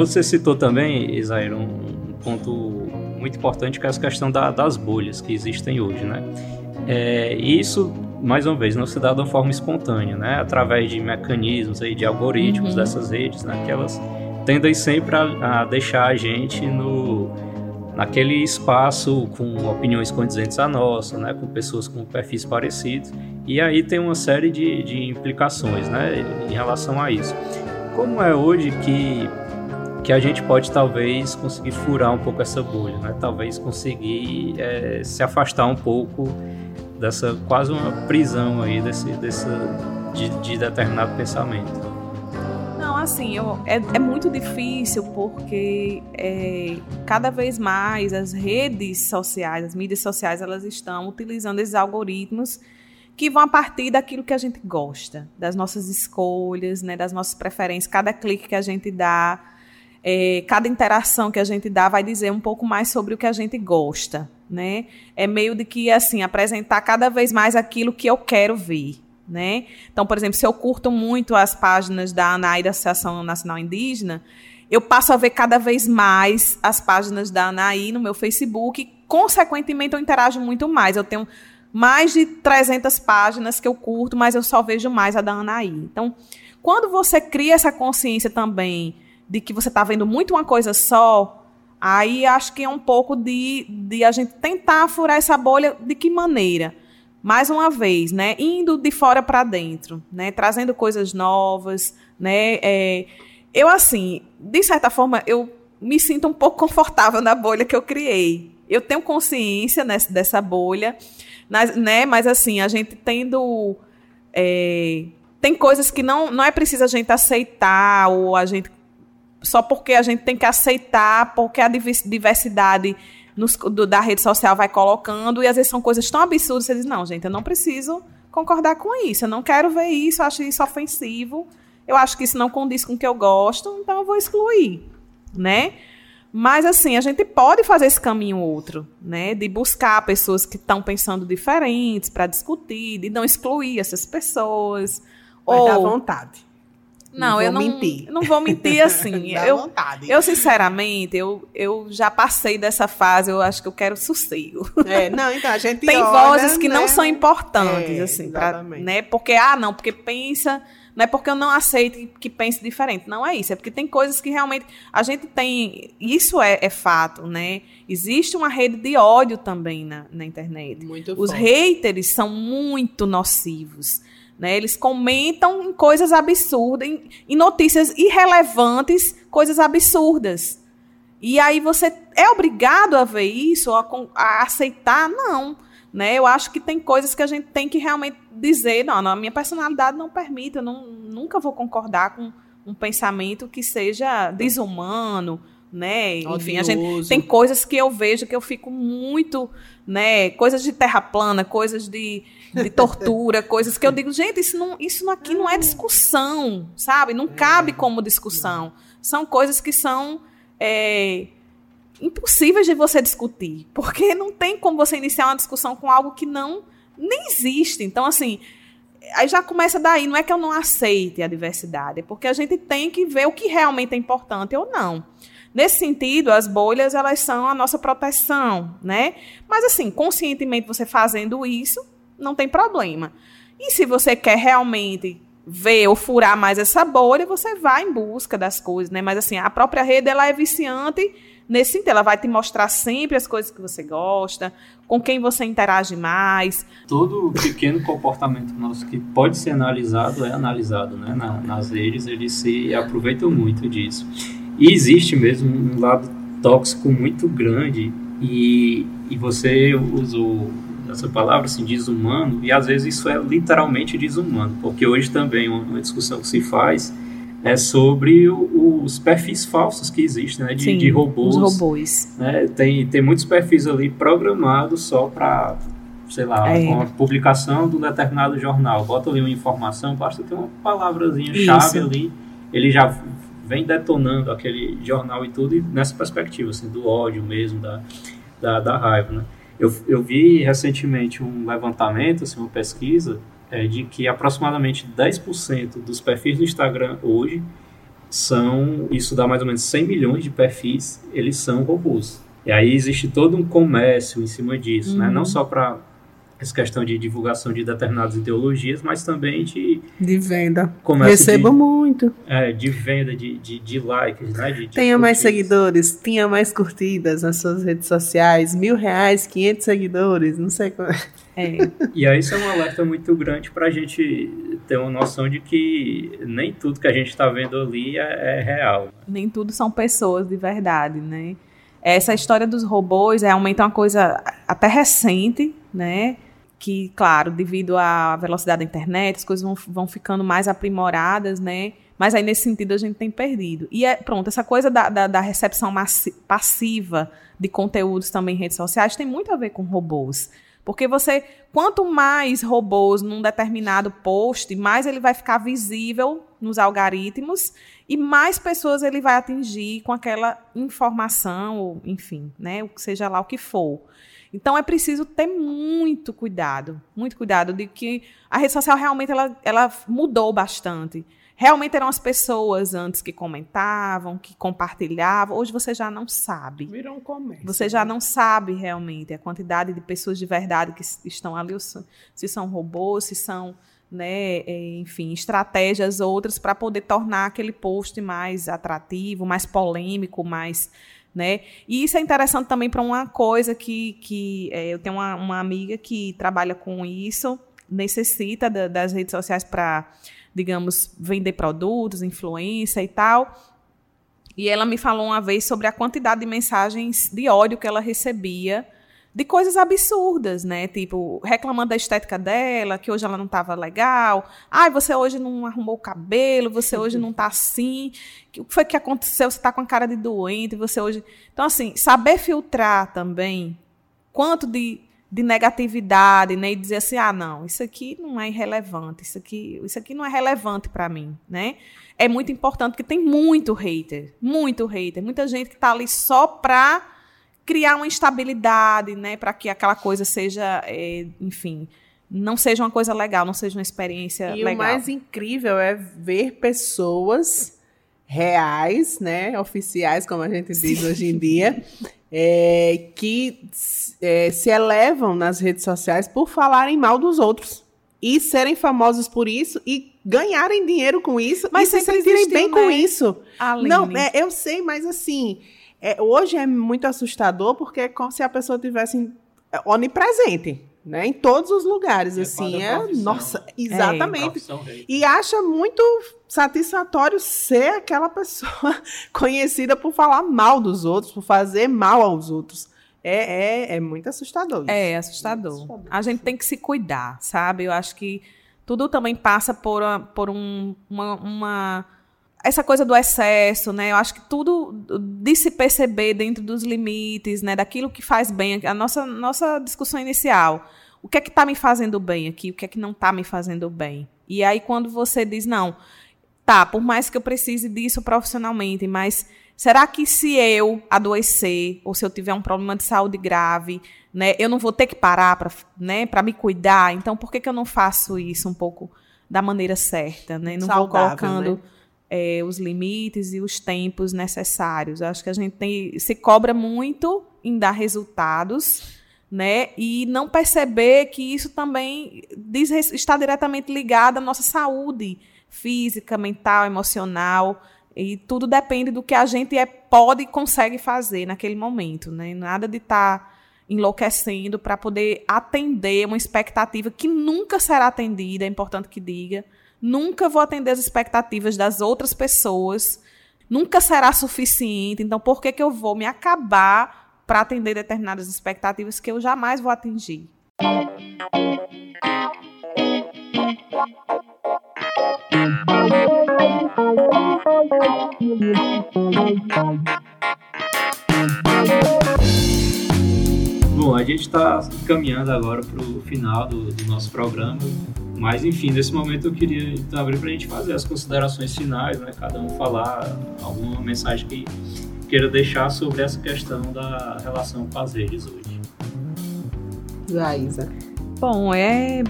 você citou também, Isaíra, um, um, ponto muito importante que é essa questão da, das bolhas que existem hoje, né? É, isso, mais uma vez, não se dá de uma forma espontânea, né? Através de mecanismos aí, de algoritmos uhum. dessas redes, né? Que elas tendem sempre a, a deixar a gente no naquele espaço com opiniões condizentes à nossa, né, com pessoas com perfis parecidos, e aí tem uma série de, de implicações né, em relação a isso. Como é hoje que que a gente pode talvez conseguir furar um pouco essa bolha, né? Talvez conseguir é, se afastar um pouco dessa quase uma prisão aí desse, desse de, de determinado pensamento. Não, assim, eu, é, é muito difícil porque é, cada vez mais as redes sociais, as mídias sociais, elas estão utilizando esses algoritmos que vão a partir daquilo que a gente gosta, das nossas escolhas, né, das nossas preferências, cada clique que a gente dá, é, cada interação que a gente dá vai dizer um pouco mais sobre o que a gente gosta, né? É meio de que assim apresentar cada vez mais aquilo que eu quero ver, né? Então, por exemplo, se eu curto muito as páginas da ANAI da Associação Nacional Indígena, eu passo a ver cada vez mais as páginas da ANAI no meu Facebook, e, consequentemente eu interajo muito mais. Eu tenho mais de 300 páginas que eu curto, mas eu só vejo mais a da Anaí. Então, quando você cria essa consciência também de que você está vendo muito uma coisa só, aí acho que é um pouco de, de a gente tentar furar essa bolha de que maneira? Mais uma vez, né, indo de fora para dentro, né, trazendo coisas novas, né, é, eu assim, de certa forma, eu me sinto um pouco confortável na bolha que eu criei. Eu tenho consciência nessa, dessa bolha, né, mas assim, a gente tendo é, tem coisas que não, não é preciso a gente aceitar ou a gente só porque a gente tem que aceitar, porque a diversidade nos, do, da rede social vai colocando, e às vezes são coisas tão absurdas, você diz, não, gente, eu não preciso concordar com isso, eu não quero ver isso, eu acho isso ofensivo, eu acho que isso não condiz com o que eu gosto, então eu vou excluir, né? Mas assim, a gente pode fazer esse caminho outro, né? De buscar pessoas que estão pensando diferentes para discutir, de não excluir essas pessoas. Vai ou... vontade. Não, não eu não, mentir. não vou mentir assim. eu, vontade. eu, sinceramente, eu, eu já passei dessa fase, eu acho que eu quero sossego. É, não, então a gente Tem olha, vozes que né? não são importantes, é, assim, pra, né? Porque, ah, não, porque pensa. Não é porque eu não aceito que pense diferente. Não é isso. É porque tem coisas que realmente. A gente tem. Isso é, é fato, né? Existe uma rede de ódio também na, na internet. Muito Os forte. haters são muito nocivos. Né? Eles comentam em coisas absurdas, em, em notícias irrelevantes, coisas absurdas. E aí você é obrigado a ver isso, a, a, aceitar? Não. Né? Eu acho que tem coisas que a gente tem que realmente dizer, não, a minha personalidade não permite, eu não, nunca vou concordar com um pensamento que seja desumano, né? Enfim, a gente tem coisas que eu vejo que eu fico muito, né? Coisas de terra plana, coisas de de tortura, coisas que eu digo, gente, isso, não, isso aqui não é discussão, sabe? Não cabe como discussão. São coisas que são é, impossíveis de você discutir, porque não tem como você iniciar uma discussão com algo que não nem existe. Então, assim, aí já começa daí. Não é que eu não aceite a diversidade, é porque a gente tem que ver o que realmente é importante ou não. Nesse sentido, as bolhas elas são a nossa proteção, né? Mas assim, conscientemente você fazendo isso, não tem problema. E se você quer realmente ver ou furar mais essa bolha, você vai em busca das coisas, né? Mas assim, a própria rede ela é viciante nesse sentido, ela vai te mostrar sempre as coisas que você gosta, com quem você interage mais. Todo pequeno comportamento nosso que pode ser analisado é analisado, né? Na, nas redes eles se aproveitam muito disso. E existe mesmo um lado tóxico muito grande e, e você usou essa palavra, assim, desumano, e às vezes isso é literalmente desumano, porque hoje também uma, discussão que se faz é sobre o, os perfis falsos que existem, né, de, Sim, de robôs. Os robôs. Né, tem, tem muitos perfis ali programados só para, sei lá, é. uma publicação de um determinado jornal, bota ali uma informação, basta ter uma palavrazinha chave ali, ele já vem detonando aquele jornal e tudo, e nessa perspectiva, assim, do ódio mesmo, da, da, da raiva, né. Eu, eu vi recentemente um levantamento, assim, uma pesquisa, é, de que aproximadamente 10% dos perfis do Instagram hoje são, isso dá mais ou menos 100 milhões de perfis, eles são robôs. E aí existe todo um comércio em cima disso, uhum. né? Não uhum. só para essa questão de divulgação de determinadas ideologias, mas também de... De venda. Recebo de, muito. É, de venda, de, de, de likes, né? De, de tenha mais seguidores, tenha mais curtidas nas suas redes sociais, mil reais, 500 seguidores, não sei como... É. E aí isso é um alerta muito grande para a gente ter uma noção de que nem tudo que a gente está vendo ali é, é real. Nem tudo são pessoas de verdade, né? Essa história dos robôs é realmente uma coisa até recente, né? Que, claro, devido à velocidade da internet, as coisas vão, vão ficando mais aprimoradas, né? Mas aí, nesse sentido, a gente tem perdido. E, é, pronto, essa coisa da, da, da recepção passiva de conteúdos também em redes sociais tem muito a ver com robôs. Porque você, quanto mais robôs num determinado post, mais ele vai ficar visível nos algoritmos e mais pessoas ele vai atingir com aquela informação, ou, enfim, né, seja lá o que for. Então é preciso ter muito cuidado, muito cuidado de que a rede social realmente ela, ela mudou bastante. Realmente eram as pessoas antes que comentavam, que compartilhavam. Hoje você já não sabe. Virou um comércio. Você já né? não sabe realmente a quantidade de pessoas de verdade que estão ali, se são robôs, se são, né, é, enfim, estratégias outras para poder tornar aquele post mais atrativo, mais polêmico, mais né? E isso é interessante também para uma coisa que, que é, eu tenho uma, uma, amiga que trabalha com isso, necessita da, das redes sociais para, digamos, vender produtos, influência e tal. E ela me falou uma vez sobre a quantidade de mensagens de ódio que ela recebia de coisas absurdas, né? Tipo, reclamando da estética dela, que hoje ela não estava legal. Ai, você hoje não arrumou o cabelo, você hoje não está assim. O que foi que aconteceu? Você está com a cara de doente, você hoje. Então, assim, saber filtrar também quanto de, de negatividade, né? E dizer assim, ah, não, isso aqui não é irrelevante, isso aqui, isso aqui não é relevante para mim, né? É muito importante que tem muito hater, muito hater, muita gente que está ali só para criar uma estabilidade, né, para que aquela coisa seja, é, enfim, não seja uma coisa legal, não seja uma experiência e legal. E o mais incrível é ver pessoas reais, né, oficiais, como a gente diz Sim. hoje em dia, é, que é, se elevam nas redes sociais por falarem mal dos outros e serem famosos por isso e ganharem dinheiro com isso, mas se sentirem bem né? com isso. Aline. Não, é, eu sei, mas assim, é, hoje é muito assustador porque é como se a pessoa tivesse é, onipresente. Né, em todos os lugares, é assim, é, nossa, exatamente. É, e acha muito satisfatório ser aquela pessoa conhecida por falar mal dos outros, por fazer mal aos outros. É, é, é muito assustador. Isso. É assustador. assustador. A gente tem que se cuidar, sabe? Eu acho que tudo também passa por, por um, uma, uma essa coisa do excesso, né? Eu acho que tudo de se perceber dentro dos limites, né? Daquilo que faz bem. A nossa, nossa discussão inicial. O que é que está me fazendo bem aqui? O que é que não está me fazendo bem? E aí, quando você diz, não, tá, por mais que eu precise disso profissionalmente, mas será que se eu adoecer, ou se eu tiver um problema de saúde grave, né, eu não vou ter que parar para né, me cuidar? Então, por que, que eu não faço isso um pouco da maneira certa? Né? Não Saudável, vou colocando. Né? É, os limites e os tempos necessários. Eu acho que a gente tem, se cobra muito em dar resultados, né? E não perceber que isso também diz, está diretamente ligado à nossa saúde física, mental, emocional. E tudo depende do que a gente é, pode e consegue fazer naquele momento. Né? Nada de estar tá enlouquecendo para poder atender uma expectativa que nunca será atendida, é importante que diga. Nunca vou atender as expectativas das outras pessoas. Nunca será suficiente. Então, por que, que eu vou me acabar para atender determinadas expectativas que eu jamais vou atingir? Bom, a gente está caminhando agora para o final do, do, nosso programa, mas enfim, nesse momento eu queria então, abrir para a gente fazer as considerações finais, né? Cada um falar alguma mensagem que queira deixar sobre essa questão da relação com as redes hoje. Jaisa. Bom, é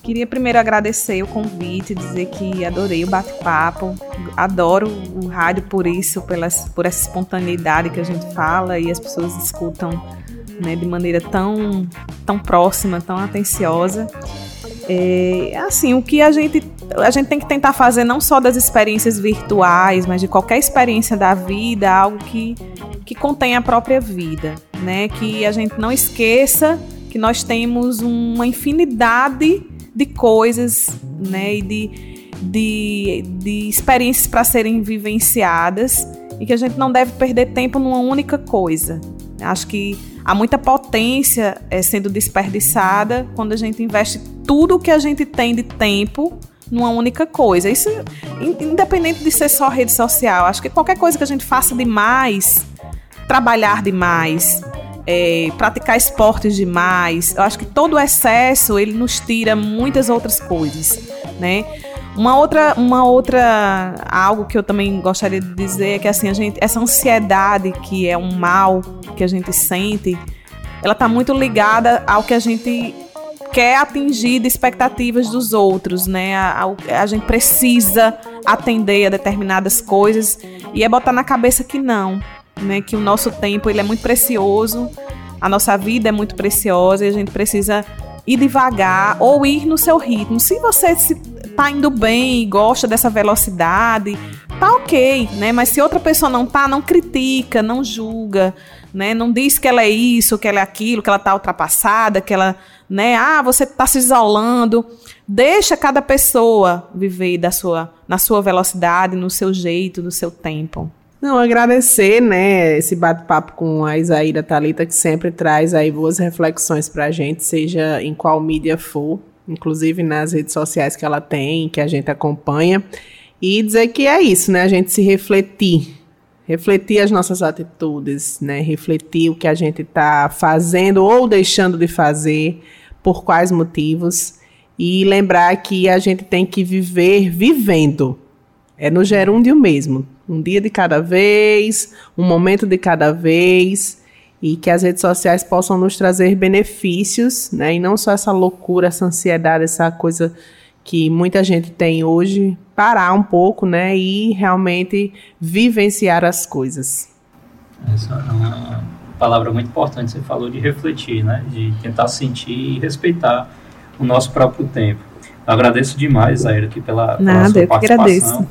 Queria primeiro agradecer o convite, dizer que adorei o bate-papo, adoro o rádio por isso, pelas, por essa espontaneidade que a gente fala e as pessoas escutam né, de maneira tão, tão próxima, tão atenciosa. É, assim, o que a gente, a gente tem que tentar fazer não só das experiências virtuais, mas de qualquer experiência da vida, algo que, que contém a própria vida, né? Que a gente não esqueça que nós temos uma infinidade de coisas, né, e de, de, de experiências para serem vivenciadas e que a gente não deve perder tempo numa única coisa. Acho que há muita potência é, sendo desperdiçada quando a gente investe tudo que a gente tem de tempo numa única coisa. Isso independente de ser só rede social. Acho que qualquer coisa que a gente faça demais, trabalhar demais, é, praticar esportes demais. Eu acho que todo o excesso ele nos tira muitas outras coisas, né? Uma outra, uma outra algo que eu também gostaria de dizer é que assim a gente essa ansiedade que é um mal que a gente sente, ela está muito ligada ao que a gente quer atingir expectativas dos outros, né? A, a, a, gente precisa atender a determinadas coisas e é botar na cabeça que não, né? Que o nosso tempo ele é muito precioso, a nossa vida é muito preciosa e a gente precisa ir devagar ou ir no seu ritmo. Se você está indo bem e gosta dessa velocidade, tá ok, né? Mas se outra pessoa não tá, não critica, não julga, né? Não diz que ela é isso, que ela é aquilo, que ela tá ultrapassada, que ela, né? Ah, você tá se isolando. Deixa cada pessoa viver da sua, na sua velocidade, no seu jeito, no seu tempo. Não, agradecer, né, esse bate-papo com a Isaíra Talita que sempre traz aí boas reflexões pra gente, seja em qual mídia for, inclusive nas redes sociais que ela tem, que a gente acompanha, e dizer que é isso, né, a gente se refletir, refletir as nossas atitudes, né, refletir o que a gente está fazendo ou deixando de fazer, por quais motivos, e lembrar que a gente tem que viver vivendo, é no gerúndio mesmo, um dia de cada vez, um momento de cada vez, e que as redes sociais possam nos trazer benefícios, né? E não só essa loucura, essa ansiedade, essa coisa que muita gente tem hoje, parar um pouco, né? E realmente vivenciar as coisas. Essa é uma palavra muito importante, você falou de refletir, né? De tentar sentir e respeitar o nosso próprio tempo. Eu agradeço demais, Aira, aqui pela, pela Nada, sua eu participação. Que agradeço.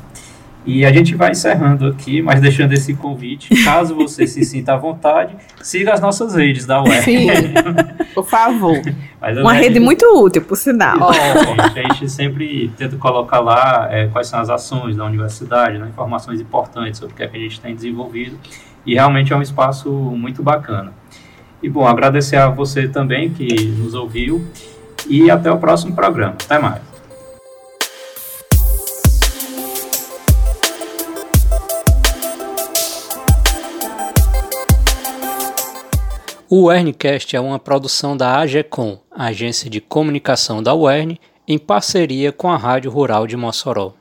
E a gente vai encerrando aqui, mas deixando esse convite, caso você se sinta à vontade, siga as nossas redes da UER. Sim, por favor. Uma rede muito útil, por sinal. Oh, gente, a gente sempre tenta colocar lá é, quais são as ações da universidade, né, informações importantes sobre o que, é que a gente tem desenvolvido, e realmente é um espaço muito bacana. E bom, agradecer a você também que nos ouviu, e até o próximo programa. Até mais. O Werncast é uma produção da AGECOM, Agência de Comunicação da UERN, em parceria com a Rádio Rural de Mossoró.